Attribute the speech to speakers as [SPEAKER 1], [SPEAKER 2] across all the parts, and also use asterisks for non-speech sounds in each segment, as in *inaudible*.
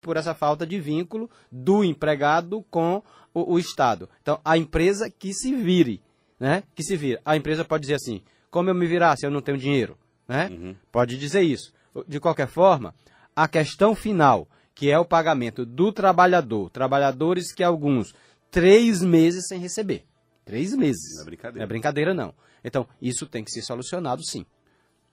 [SPEAKER 1] por essa falta de vínculo do empregado com o, o Estado. Então, a empresa que se vire, né? Que se vire. A empresa pode dizer assim, como eu me virar se eu não tenho dinheiro, né? Uhum. Pode dizer isso. De qualquer forma, a questão final, que é o pagamento do trabalhador, trabalhadores que alguns, três meses sem receber. Três meses. Não é brincadeira. Não é brincadeira, não. Então, isso tem que ser solucionado, sim.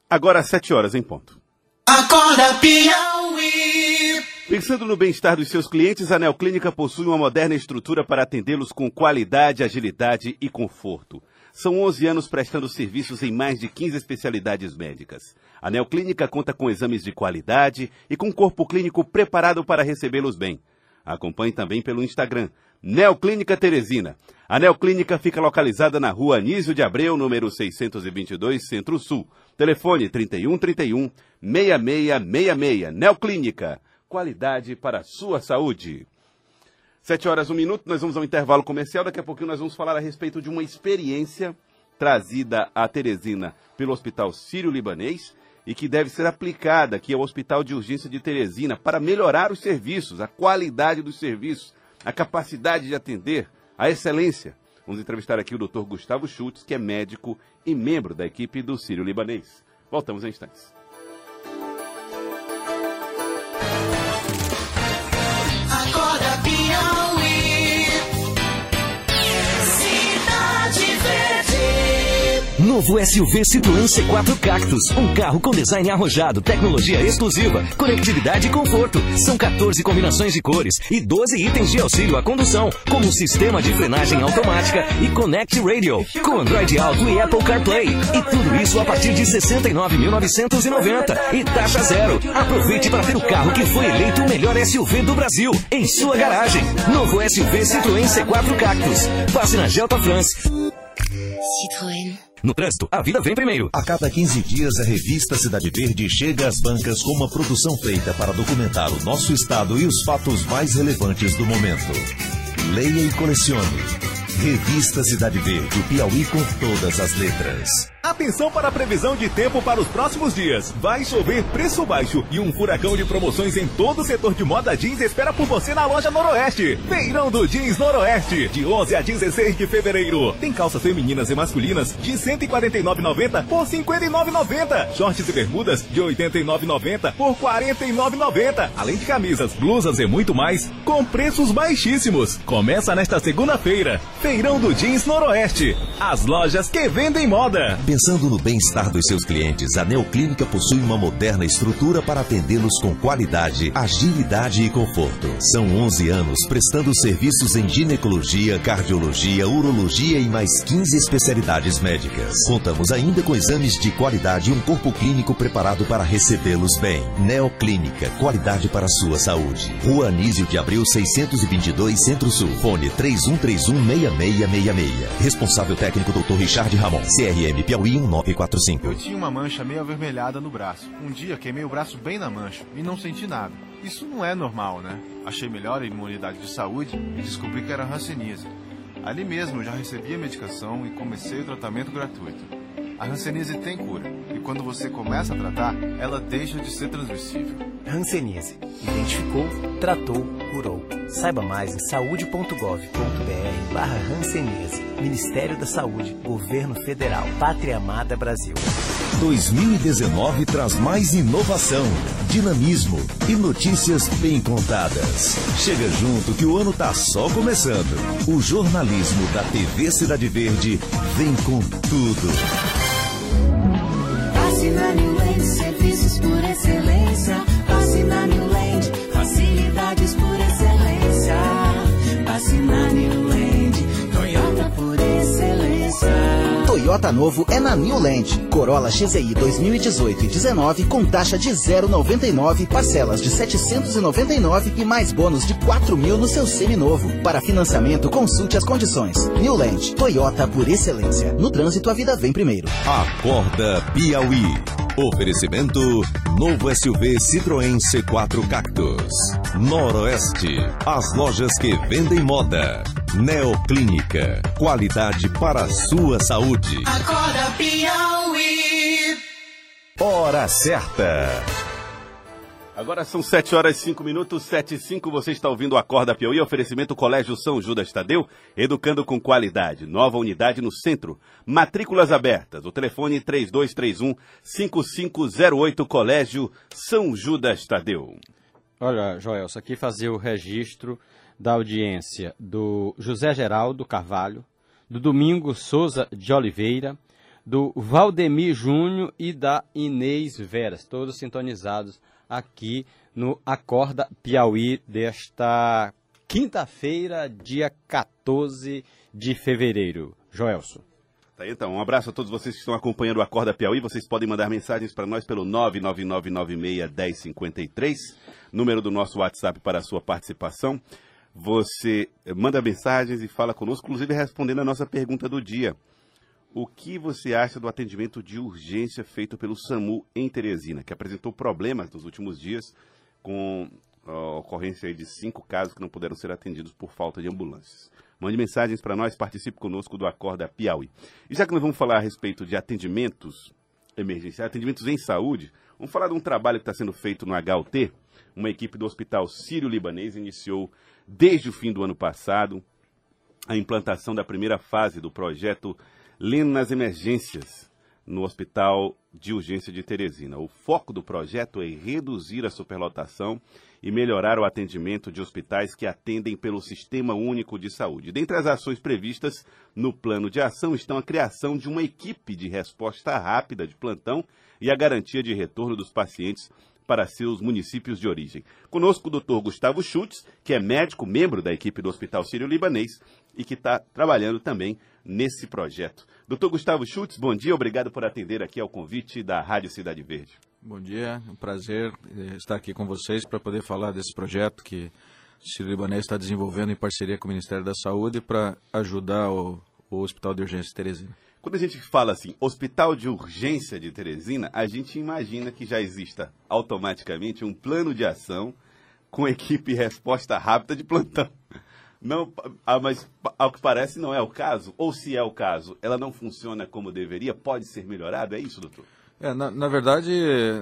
[SPEAKER 2] Agora, às sete horas em ponto.
[SPEAKER 3] Acorda, Piauí!
[SPEAKER 2] Pensando no bem-estar dos seus clientes, a Neoclínica possui uma moderna estrutura para atendê-los com qualidade, agilidade e conforto. São 11 anos prestando serviços em mais de 15 especialidades médicas. A Neoclínica conta com exames de qualidade e com um corpo clínico preparado para recebê-los bem. Acompanhe também pelo Instagram, Neoclínica Teresina. A Neoclínica fica localizada na rua Anísio de Abreu, número 622, Centro-Sul. Telefone 3131 6666. Neoclínica qualidade para a sua saúde. Sete horas, um minuto, nós vamos ao intervalo comercial. Daqui a pouquinho nós vamos falar a respeito de uma experiência trazida a Teresina pelo Hospital Sírio-Libanês e que deve ser aplicada aqui ao Hospital de Urgência de Teresina para melhorar os serviços, a qualidade dos serviços, a capacidade de atender, a excelência. Vamos entrevistar aqui o Dr. Gustavo Schultz, que é médico e membro da equipe do Sírio-Libanês. Voltamos em instantes.
[SPEAKER 4] Novo SUV Citroën C4 Cactus. Um carro com design arrojado, tecnologia exclusiva, conectividade e conforto. São 14 combinações de cores e 12 itens de auxílio à condução, como sistema de frenagem automática e Connect Radio, com Android Auto e Apple CarPlay. E tudo isso a partir de 69.990 e taxa zero. Aproveite para ter o carro que foi eleito o melhor SUV do Brasil em sua garagem. Novo SUV Citroën C4 Cactus. Passe na Gelta France.
[SPEAKER 5] Citroën.
[SPEAKER 4] No trânsito, a vida vem primeiro.
[SPEAKER 6] A cada 15 dias, a revista Cidade Verde chega às bancas com uma produção feita para documentar o nosso estado e os fatos mais relevantes do momento. Leia e colecione. Revista Cidade Verde, o Piauí com todas as letras.
[SPEAKER 7] Atenção para a previsão de tempo para os próximos dias. Vai chover preço baixo e um furacão de promoções em todo o setor de moda jeans espera por você na loja Noroeste. Feirão do Jeans Noroeste, de 11 a 16 de fevereiro. Tem calças femininas e masculinas de R$ 149,90 por R$ 59,90. Shorts e bermudas de R$ 89,90 por R$ 49,90. Além de camisas, blusas e muito mais, com preços baixíssimos. Começa nesta segunda-feira. Feirão do Jeans Noroeste. As lojas que vendem moda.
[SPEAKER 6] Pensando no bem-estar dos seus clientes, a Neoclínica possui uma moderna estrutura para atendê-los com qualidade, agilidade e conforto. São 11 anos prestando serviços em ginecologia, cardiologia, urologia e mais 15 especialidades médicas. Contamos ainda com exames de qualidade e um corpo clínico preparado para recebê-los bem. Neoclínica, qualidade para a sua saúde. Rua Anísio de Abril 622, Centro-Sul. Fone 31316666. Responsável técnico Dr. Richard Ramon. CRM Piauí. Piauí 1945.
[SPEAKER 8] Eu tinha uma mancha meio avermelhada no braço. Um dia queimei o braço bem na mancha e não senti nada. Isso não é normal, né? Achei melhor a imunidade de saúde e descobri que era hanseníase. Ali mesmo já recebi a medicação e comecei o tratamento gratuito. A hanseníase tem cura quando você começa a tratar, ela deixa de ser transmissível.
[SPEAKER 9] Hanseníase. Identificou, tratou, curou. Saiba mais em saúde.gov.br barra Hanseníase. Ministério da Saúde, Governo Federal, Pátria Amada Brasil.
[SPEAKER 6] 2019 traz mais inovação, dinamismo e notícias bem contadas. Chega junto que o ano tá só começando. O jornalismo da TV Cidade Verde vem com tudo.
[SPEAKER 3] Toyota
[SPEAKER 10] novo é na New Land. Corolla XEI 2018 e 19 com taxa de 0,99, parcelas de 799 e mais bônus de 4 mil no seu seminovo. Para financiamento, consulte as condições. New Land, Toyota por excelência. No trânsito, a vida vem primeiro.
[SPEAKER 6] Acorda Piauí. Oferecimento novo SUV Citroën C4 Cactus. Noroeste, as lojas que vendem moda. Neoclínica, qualidade para a sua saúde.
[SPEAKER 3] Acorda Piauí.
[SPEAKER 6] Hora certa.
[SPEAKER 2] Agora são 7 horas e 5 minutos, 7 e 5. Você está ouvindo o Acorda Piauí, oferecimento Colégio São Judas Tadeu, educando com qualidade. Nova unidade no centro. Matrículas abertas. O telefone 3231-5508, Colégio São Judas Tadeu.
[SPEAKER 1] Olha, Joel, isso aqui fazia o registro da audiência do José Geraldo Carvalho, do Domingo Souza de Oliveira, do Valdemir Júnior e da Inês Veras, todos sintonizados aqui no Acorda Piauí desta quinta-feira, dia 14 de fevereiro. Joelson.
[SPEAKER 2] Tá então, um abraço a todos vocês que estão acompanhando o Acorda Piauí. Vocês podem mandar mensagens para nós pelo 999961053, número do nosso WhatsApp para a sua participação. Você manda mensagens e fala conosco, inclusive respondendo a nossa pergunta do dia. O que você acha do atendimento de urgência feito pelo SAMU em Teresina, que apresentou problemas nos últimos dias com a ocorrência de cinco casos que não puderam ser atendidos por falta de ambulâncias? Mande mensagens para nós, participe conosco do Acorda Piauí. E já que nós vamos falar a respeito de atendimentos emergenciais, atendimentos em saúde, vamos falar de um trabalho que está sendo feito no HUT. Uma equipe do Hospital Sírio-Libanês iniciou desde o fim do ano passado a implantação da primeira fase do projeto Lendo nas Emergências, no Hospital de Urgência de Teresina. O foco do projeto é reduzir a superlotação e melhorar o atendimento de hospitais que atendem pelo Sistema Único de Saúde. Dentre as ações previstas no plano de ação estão a criação de uma equipe de resposta rápida de plantão e a garantia de retorno dos pacientes para seus municípios de origem. Conosco o Dr. Gustavo Schutz, que é médico, membro da equipe do Hospital Sírio-Libanês e que está trabalhando também nesse projeto. Doutor Gustavo Schutz, bom dia, obrigado por atender aqui ao convite da Rádio Cidade Verde.
[SPEAKER 11] Bom dia, é um prazer estar aqui com vocês para poder falar desse projeto que o Sírio Libanês está desenvolvendo em parceria com o Ministério da Saúde para ajudar o, o Hospital de Urgência Teresina.
[SPEAKER 2] Quando a gente fala assim, Hospital de Urgência de Teresina, a gente imagina que já exista automaticamente um plano de ação com equipe resposta rápida de plantão. Não, ah, mas ao que parece não é o caso, ou se é o caso, ela não funciona como deveria, pode ser melhorado, é isso, doutor?
[SPEAKER 11] É, na, na, verdade,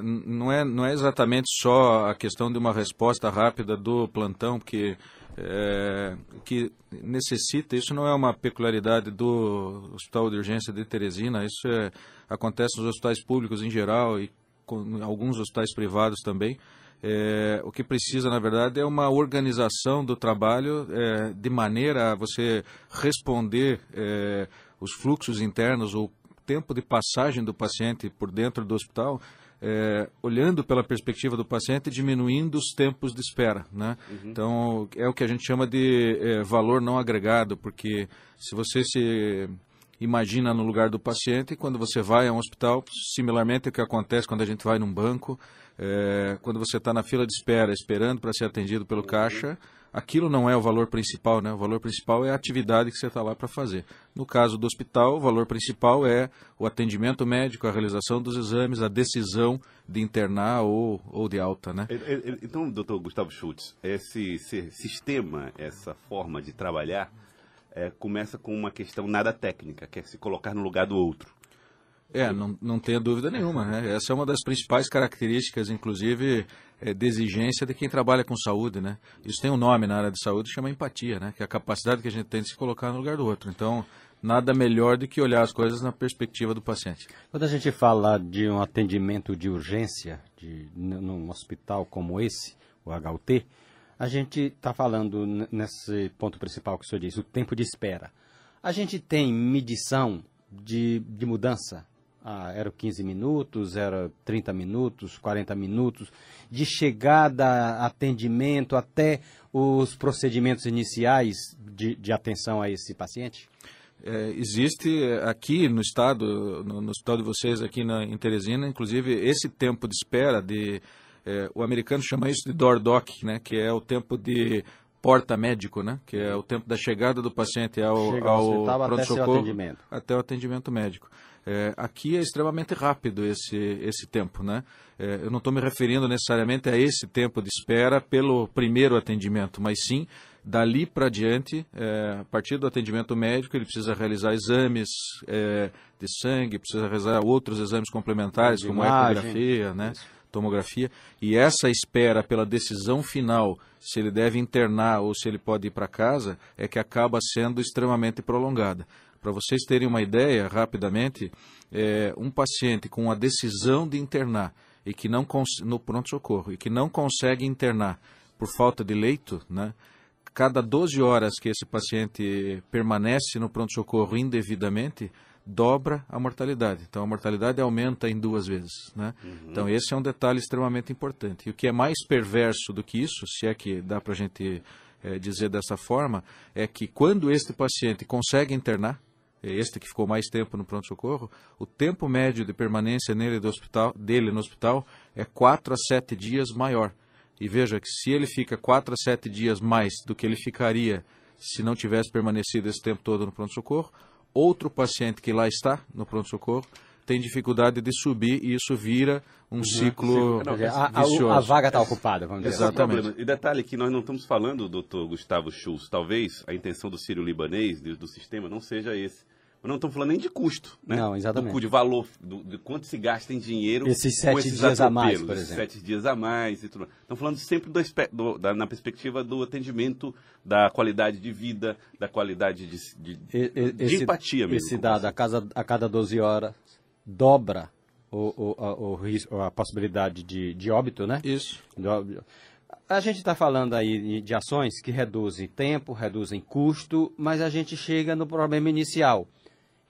[SPEAKER 11] não é, não é exatamente só a questão de uma resposta rápida do plantão, porque é, que necessita, isso não é uma peculiaridade do Hospital de Urgência de Teresina, isso é, acontece nos hospitais públicos em geral e com alguns hospitais privados também. É, o que precisa, na verdade, é uma organização do trabalho é, de maneira a você responder é, os fluxos internos, o tempo de passagem do paciente por dentro do hospital, é, olhando pela perspectiva do paciente, diminuindo os tempos de espera. Né? Uhum. Então, é o que a gente chama de é, valor não agregado, porque se você se imagina no lugar do paciente, quando você vai a um hospital, similarmente o que acontece quando a gente vai num banco, é, quando você está na fila de espera, esperando para ser atendido pelo caixa, aquilo não é o valor principal, né? O valor principal é a atividade que você está lá para fazer. No caso do hospital, o valor principal é o atendimento médico, a realização dos exames, a decisão de internar ou, ou de alta, né?
[SPEAKER 2] Então, doutor Gustavo Schultz, esse, esse sistema, essa forma de trabalhar, é, começa com uma questão nada técnica, que é se colocar no lugar do outro.
[SPEAKER 11] É, não, não tenha dúvida nenhuma. Né? Essa é uma das principais características, inclusive, é, de exigência de quem trabalha com saúde. Né? Isso tem um nome na área de saúde, chama empatia, né? que é a capacidade que a gente tem de se colocar no lugar do outro. Então, nada melhor do que olhar as coisas na perspectiva do paciente.
[SPEAKER 1] Quando a gente fala de um atendimento de urgência de, num hospital como esse, o HUT, a gente está falando nesse ponto principal que o senhor disse, o tempo de espera. A gente tem medição de, de mudança ah, era 15 minutos, era 30 minutos, 40 minutos, de chegada, atendimento, até os procedimentos iniciais de, de atenção a esse paciente?
[SPEAKER 11] É, existe aqui no estado, no, no, hospital de vocês aqui na, em Teresina, inclusive esse tempo de espera de é, o americano chama isso de door doc, né, que é o tempo de porta médico, né, que é o tempo da chegada do paciente ao, ao, ao pronto-socorro até, até o atendimento médico. É, aqui é extremamente rápido esse, esse tempo, né? É, eu não estou me referindo necessariamente a esse tempo de espera pelo primeiro atendimento, mas sim dali para diante, é, a partir do atendimento médico, ele precisa realizar exames é, de sangue, precisa realizar outros exames complementares, como imagem, a ecografia, né? Tomografia, e essa espera pela decisão final, se ele deve internar ou se ele pode ir para casa, é que acaba sendo extremamente prolongada. Para vocês terem uma ideia, rapidamente, é, um paciente com a decisão de internar e que não no pronto-socorro e que não consegue internar por falta de leito, né? Cada 12 horas que esse paciente permanece no pronto-socorro indevidamente, dobra a mortalidade. Então a mortalidade aumenta em duas vezes. Né? Uhum. Então esse é um detalhe extremamente importante. E o que é mais perverso do que isso, se é que dá para a gente é, dizer dessa forma, é que quando este paciente consegue internar, é este que ficou mais tempo no pronto-socorro, o tempo médio de permanência nele do hospital, dele no hospital é 4 a 7 dias maior. E veja que se ele fica 4 a 7 dias mais do que ele ficaria se não tivesse permanecido esse tempo todo no pronto-socorro, outro paciente que lá está no pronto-socorro tem dificuldade de subir e isso vira um uhum. ciclo não,
[SPEAKER 1] a, vicioso. A, a vaga está ocupada, vamos
[SPEAKER 2] dizer. Exatamente. E detalhe que nós não estamos falando, doutor Gustavo Schultz, talvez a intenção do Sírio Libanês, do, do sistema, não seja esse não estamos falando nem de custo, né?
[SPEAKER 1] Não, exatamente.
[SPEAKER 2] Do, de valor, do, de quanto se gasta em dinheiro
[SPEAKER 1] esses sete esses dias a mais, por exemplo.
[SPEAKER 2] Sete dias a mais e tudo. Estamos falando sempre do, do, da, na perspectiva do atendimento, da qualidade de vida, da qualidade de, de, e, de esse, empatia mesmo.
[SPEAKER 1] Esse dado, a, casa, a cada 12 horas, dobra o, o, a, o risco, a possibilidade de, de óbito, né?
[SPEAKER 11] Isso.
[SPEAKER 1] A gente está falando aí de ações que reduzem tempo, reduzem custo, mas a gente chega no problema inicial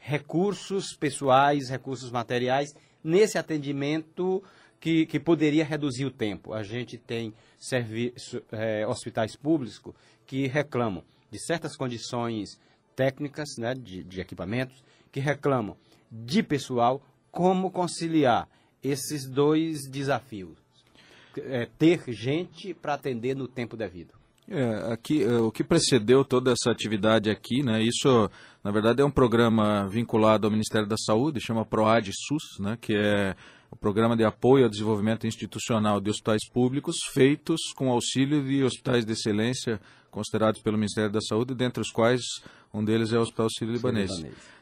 [SPEAKER 1] recursos pessoais, recursos materiais nesse atendimento que, que poderia reduzir o tempo. A gente tem serviço, é, hospitais públicos que reclamam de certas condições técnicas, né, de, de equipamentos, que reclamam de pessoal, como conciliar esses dois desafios. É, ter gente para atender no tempo devido.
[SPEAKER 11] É, aqui, é, o que precedeu toda essa atividade aqui, né, isso na verdade é um programa vinculado ao Ministério da Saúde, chama PROAD SUS, né, que é o Programa de Apoio ao Desenvolvimento Institucional de Hospitais Públicos, feitos com auxílio de hospitais de excelência considerados pelo Ministério da Saúde, dentre os quais um deles é o Hospital Sírio-Libanês.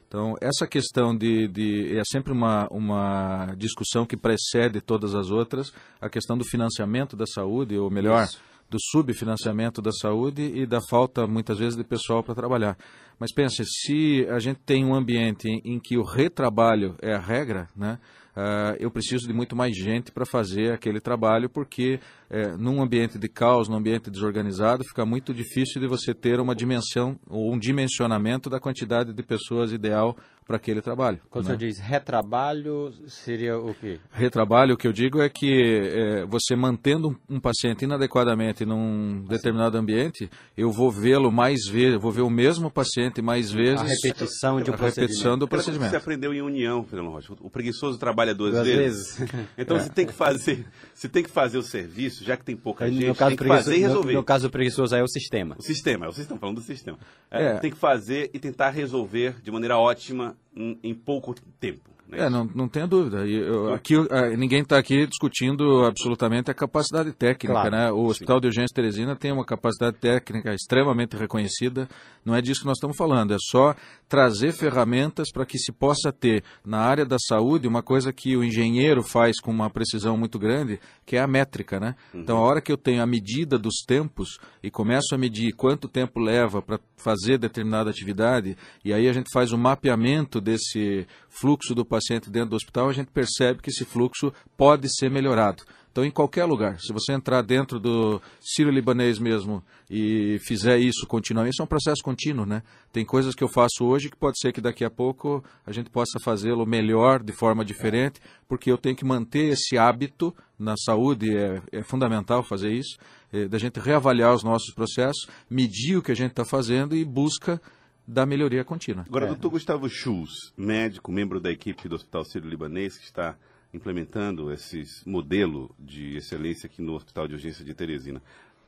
[SPEAKER 11] Então, essa questão de, de, é sempre uma, uma discussão que precede todas as outras, a questão do financiamento da saúde, ou melhor, Isso do subfinanciamento da saúde e da falta, muitas vezes, de pessoal para trabalhar. Mas pense, se a gente tem um ambiente em, que o retrabalho é a regra, né, uh, eu preciso de muito mais gente para fazer aquele trabalho, porque é, num ambiente de caos, num ambiente desorganizado, fica muito difícil de você ter uma dimensão ou um dimensionamento da quantidade de pessoas ideal para aquele trabalho.
[SPEAKER 1] Quando né? você diz retrabalho, seria o quê?
[SPEAKER 11] Retrabalho, o que eu digo é que é, você mantendo um, um, paciente inadequadamente num assim. determinado ambiente, eu vou vê-lo mais vezes, vou ver o mesmo paciente mais vezes. A
[SPEAKER 1] repetição de um
[SPEAKER 11] a repetição do procedimento.
[SPEAKER 2] Você aprendeu em união, Fernando Rocha. O preguiçoso trabalha duas, duas vezes. vezes. então *laughs* é. você tem que fazer, você tem que fazer o serviço, já que tem pouca gente, no caso tem que fazer e resolver.
[SPEAKER 1] No, no caso preguiçoso aí é o sistema.
[SPEAKER 2] O sistema, é vocês estão falando do sistema. É, é. Tem que fazer e tentar resolver de maneira ótima em, em pouco tempo.
[SPEAKER 11] Né? É, não, não tenha dúvida. Eu, aqui, ninguém está aqui discutindo absolutamente a capacidade técnica. Claro, né? O Hospital sim. de Urgência Teresina tem uma capacidade técnica extremamente reconhecida. Não é disso que nós estamos falando. É só trazer ferramentas para que se possa ter na área da saúde uma coisa que o engenheiro faz com uma precisão muito grande, que é a métrica. Né? Uhum. Então, a hora que eu tenho a medida dos tempos e começo a medir quanto tempo leva para fazer determinada atividade, e aí a gente faz o mapeamento desse fluxo do paciente dentro do hospital, a gente percebe que esse fluxo pode ser melhorado. Então, em qualquer lugar, se você entrar dentro do sírio-libanês mesmo e fizer isso continuamente, isso é um processo contínuo, né? Tem coisas que eu faço hoje que pode ser que daqui a pouco a gente possa fazê-lo melhor, de forma diferente, porque eu tenho que manter esse hábito na saúde, é, é fundamental fazer isso, é, da gente reavaliar os nossos processos, medir o que a gente está fazendo e busca da melhoria contínua.
[SPEAKER 2] Agora, é. doutor Gustavo Schultz, médico, membro da equipe do Hospital Sírio-Libanês, que está implementando esse modelo de excelência aqui no Hospital de Urgência de Teresina.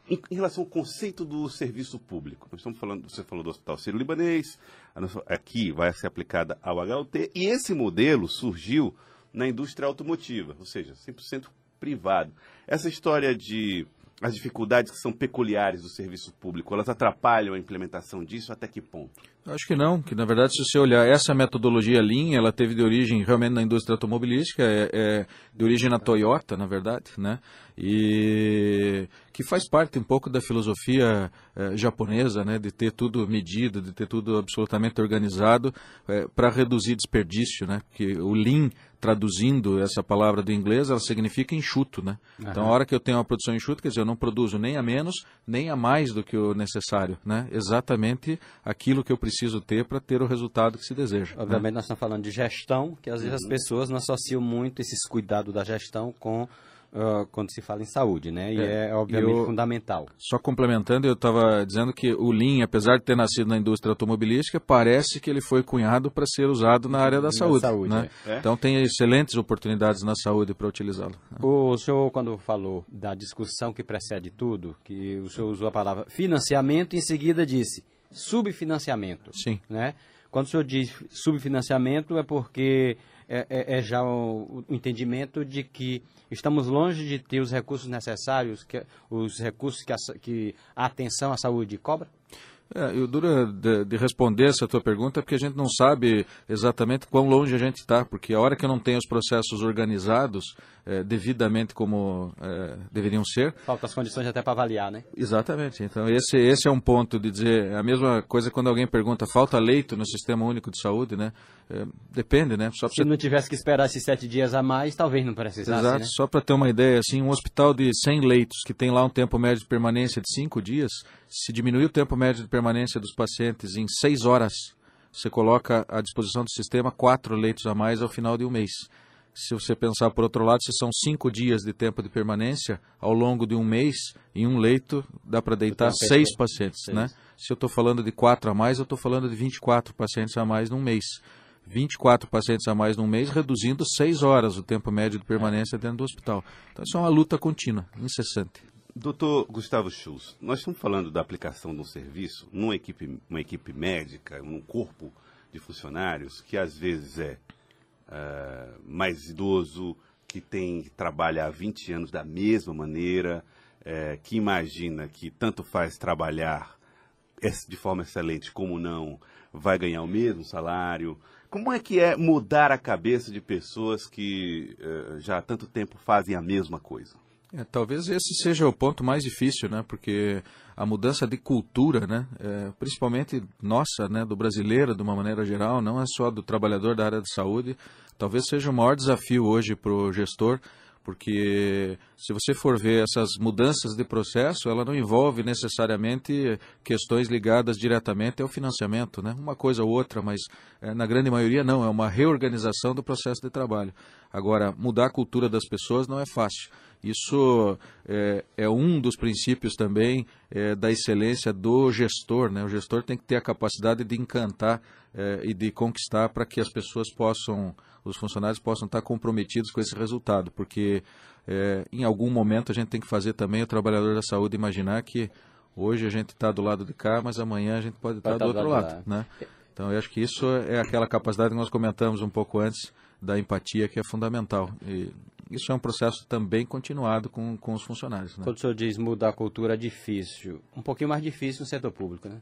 [SPEAKER 2] Em, em, relação ao conceito do serviço público, nós estamos falando, você falou do Hospital Sírio-Libanês, aqui vai ser aplicada ao HUT, e esse modelo surgiu na indústria automotiva, ou seja, 100% privado. Essa história de as dificuldades que são peculiares do serviço público, elas atrapalham a implementação disso até que ponto?
[SPEAKER 11] Acho que não, que na verdade se você olhar essa metodologia Lean, ela teve de origem realmente na indústria automobilística, é, é de origem na Toyota, na verdade, né? E que faz parte um pouco da filosofia eh, japonesa, né? De ter tudo medido, de ter tudo absolutamente organizado para reduzir desperdício, né? Que o Lean traduzindo essa palavra do inglês, ela significa enxuto, né? Então, a hora que eu tenho uma produção enxuta, quer dizer, eu não produzo nem a menos, nem a mais do que o necessário, né? Exatamente aquilo que eu preciso ter para ter o resultado que se deseja. né?
[SPEAKER 1] Obviamente nós estamos falando de gestão, que às vezes as pessoas não associam muito esses cuidados da gestão com ah, quando se fala em saúde, né? E é,
[SPEAKER 11] É,
[SPEAKER 1] obviamente
[SPEAKER 11] eu-
[SPEAKER 1] fundamental.
[SPEAKER 11] Só complementando, eu estava dizendo que o Lean, apesar de ter nascido na indústria automobilística, parece que ele foi cunhado para ser usado na área da
[SPEAKER 1] Na
[SPEAKER 11] saúde.
[SPEAKER 1] saúde,
[SPEAKER 11] né?
[SPEAKER 2] é. É?
[SPEAKER 11] Então tem excelentes oportunidades na saúde para utilizá-lo.
[SPEAKER 1] O senhor, quando falou da discussão que precede tudo, que o senhor usou a palavra financiamento e em seguida disse subfinanciamento.
[SPEAKER 11] Sim.
[SPEAKER 1] Né? Quando o senhor diz subfinanciamento é porque é, é- é já o, o entendimento de que estamos longe de ter os recursos necessários, que, os recursos que a, que a atenção à saúde cobra?
[SPEAKER 11] É, eu duro de, de responder essa tua pergunta porque a gente não sabe exatamente quão longe a gente está, porque a hora que eu não tenho os processos organizados é, devidamente como é, deveriam ser,
[SPEAKER 1] Faltam as condições até para avaliar, né?
[SPEAKER 11] Exatamente. Então, esse, esse é um ponto de dizer. É a mesma coisa quando alguém pergunta: falta leito no Sistema Único de Saúde, né? É, depende, né? Só
[SPEAKER 1] Se não tivesse que esperar esses sete dias a mais, talvez não precisasse,
[SPEAKER 11] Exato.
[SPEAKER 1] né?
[SPEAKER 11] Só para ter uma ideia, assim, um hospital de 100 leitos que tem lá um tempo médio de permanência de 5 dias, se diminuir o tempo médio de permanência dos pacientes em 6 horas, você coloca à disposição do sistema 4 leitos a mais ao final de um mês. Se você pensar por outro lado, se são 5 dias de tempo de permanência, ao longo de um mês, em um leito, dá para deitar
[SPEAKER 1] tenho
[SPEAKER 11] 6
[SPEAKER 1] pessoa-
[SPEAKER 11] pacientes,
[SPEAKER 1] seis.
[SPEAKER 11] né? Se eu estou falando de 4 a mais, eu estou falando de 24 pacientes a mais num mês. 24 pacientes a mais num mês, reduzindo 6 horas o tempo médio de permanência dentro do hospital. Então, isso é uma luta contínua, incessante.
[SPEAKER 2] Doutor Gustavo Schultz, nós estamos falando da aplicação de um serviço numa equipe, uma equipe médica, num corpo de funcionários que às vezes é ah, mais idoso, que tem que trabalha há 20 anos da mesma maneira, eh, que imagina que tanto faz trabalhar de forma excelente como não, vai ganhar o mesmo salário. Como é que é mudar a cabeça de pessoas que eh, já há tanto tempo fazem a mesma coisa?
[SPEAKER 11] É, talvez esse seja o ponto mais difícil, né? Porque a mudança de cultura, né? É, principalmente nossa, né? Do brasileiro, de uma maneira geral, não é só do trabalhador da área de saúde, talvez seja o maior desafio hoje para o gestor, porque se você for ver essas mudanças de processo, ela não envolve necessariamente questões ligadas diretamente ao financiamento, né? Uma coisa ou outra, mas eh, na grande maioria não, é uma reorganização do processo de trabalho. Agora, mudar a cultura das pessoas não é fácil. Isso é, é um dos princípios também é, da excelência do gestor. Né? O gestor tem que ter a capacidade de encantar é, e de conquistar para que as pessoas possam, os funcionários possam estar comprometidos com esse resultado, porque é, em algum momento a gente tem que fazer também o trabalhador da saúde imaginar que hoje a gente está do lado de cá, mas amanhã a gente pode estar do
[SPEAKER 1] estar do
[SPEAKER 11] outro
[SPEAKER 1] lado.
[SPEAKER 11] Né? Então eu acho que isso é aquela capacidade que nós comentamos um pouco antes da empatia que é fundamental. E isso é um processo também continuado com, com os funcionários. Né?
[SPEAKER 1] Quando o senhor diz mudar a cultura é difícil, um pouquinho mais difícil no setor público, né?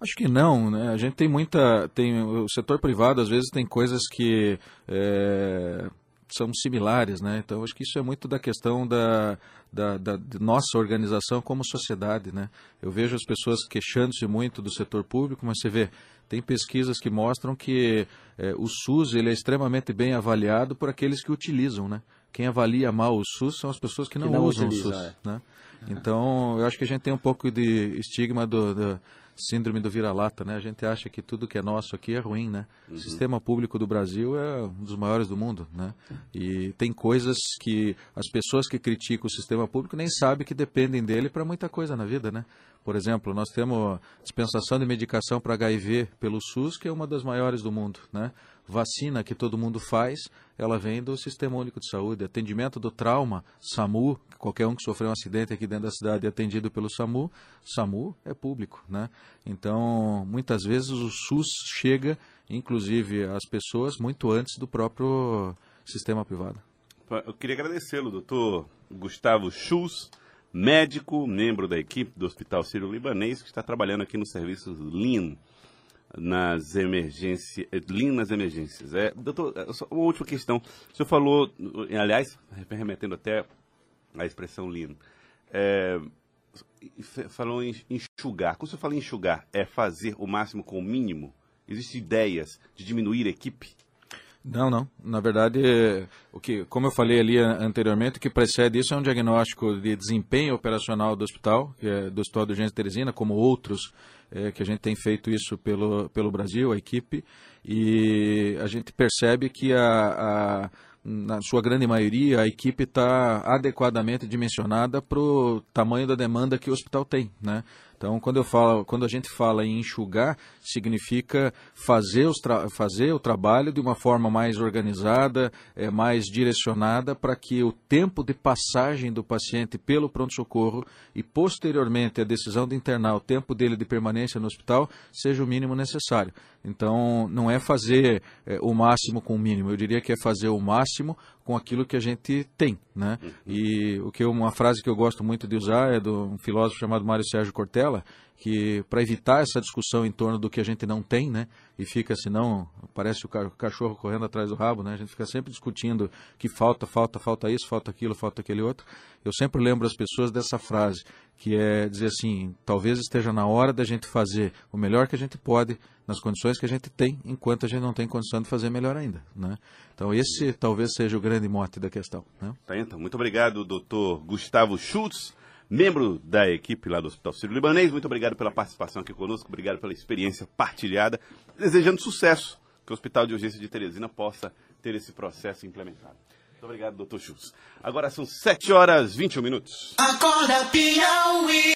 [SPEAKER 11] Acho que não, né? A gente tem muita, tem o setor privado às vezes tem coisas que é, são similares, né? Então acho que isso é muito da questão da, da, da de nossa organização como sociedade, né? Eu vejo as pessoas queixando-se muito do setor público, mas você vê tem pesquisas que mostram que é, o SUS ele é extremamente bem avaliado por aqueles que utilizam, né? Quem avalia mal o SUS são as pessoas que não,
[SPEAKER 1] não
[SPEAKER 11] usam
[SPEAKER 1] utilizam,
[SPEAKER 11] o SUS,
[SPEAKER 1] é.
[SPEAKER 11] né? Então, eu acho que a gente tem um pouco de estigma do, do síndrome do vira-lata, né? A gente acha que tudo que é nosso aqui é ruim, né? O sistema público do Brasil é um dos maiores do mundo, né? E tem coisas que as pessoas que criticam o sistema público nem sabem que dependem dele para muita coisa na vida, né? Por exemplo, nós temos dispensação de medicação para HIV pelo SUS, que é uma das maiores do mundo, né? Vacina que todo mundo faz, ela vem do Sistema Único de Saúde. Atendimento do trauma, SAMU, qualquer um que sofreu um acidente aqui dentro da cidade é atendido pelo SAMU, SAMU é público, né? Então, muitas vezes o SUS chega, inclusive, às pessoas muito antes do próprio sistema privado.
[SPEAKER 2] Eu queria agradecê-lo, doutor Gustavo Schultz, médico, membro da equipe do Hospital Sírio-Libanês, que está trabalhando aqui no serviço Lean nas emergências, Lean nas emergências. É, doutor, é, uma última questão. O senhor falou, aliás, remetendo até a expressão Lean, é, falou em enxugar. Quando o senhor fala em enxugar, é fazer o máximo com o mínimo? Existem ideias de diminuir a equipe?
[SPEAKER 11] Não, não. Na verdade, o que, como eu falei ali anteriormente, o que precede isso é um diagnóstico de desempenho operacional do hospital, é do Hospital de Urgência Teresina, como outros é, que a gente tem feito isso pelo, pelo Brasil, a equipe, e a gente percebe que a, a na sua grande maioria, a equipe está adequadamente dimensionada para o tamanho da demanda que o hospital tem, né? Então, quando, eu falo, quando a gente fala em enxugar, significa fazer, os fazer o trabalho de uma forma mais organizada, é, mais direcionada, para que o tempo de passagem do paciente pelo pronto-socorro e, posteriormente, a decisão de internar, o tempo dele de permanência no hospital, seja o mínimo necessário. Então, não é fazer é, o máximo com o mínimo, eu diria que é fazer o máximo com aquilo que a gente tem, né? Uhum. E o que uma frase que eu gosto muito de usar é de um filósofo chamado Mário Sérgio Cortella, que para evitar essa discussão em torno do que a gente não tem, né? E fica senão parece o cachorro correndo atrás do rabo, né? A gente fica sempre discutindo que falta, falta, falta isso, falta aquilo, falta aquele outro. Eu sempre lembro as pessoas dessa frase, que é dizer assim, talvez esteja na hora da gente fazer o melhor que a gente pode nas condições que a gente tem, enquanto a gente não tem condição de fazer melhor ainda. Né? Então, esse talvez seja o grande mote da questão. Né?
[SPEAKER 2] Tá, então. Muito obrigado, doutor Gustavo Schultz, membro da equipe lá do Hospital Sírio-Libanês. Muito obrigado pela participação aqui conosco, obrigado pela experiência partilhada. Desejando sucesso, que o Hospital de Urgência de Teresina possa ter esse processo implementado. Muito obrigado, doutor Schultz. Agora são 7 horas e 21 minutos. Acorda, Piauí.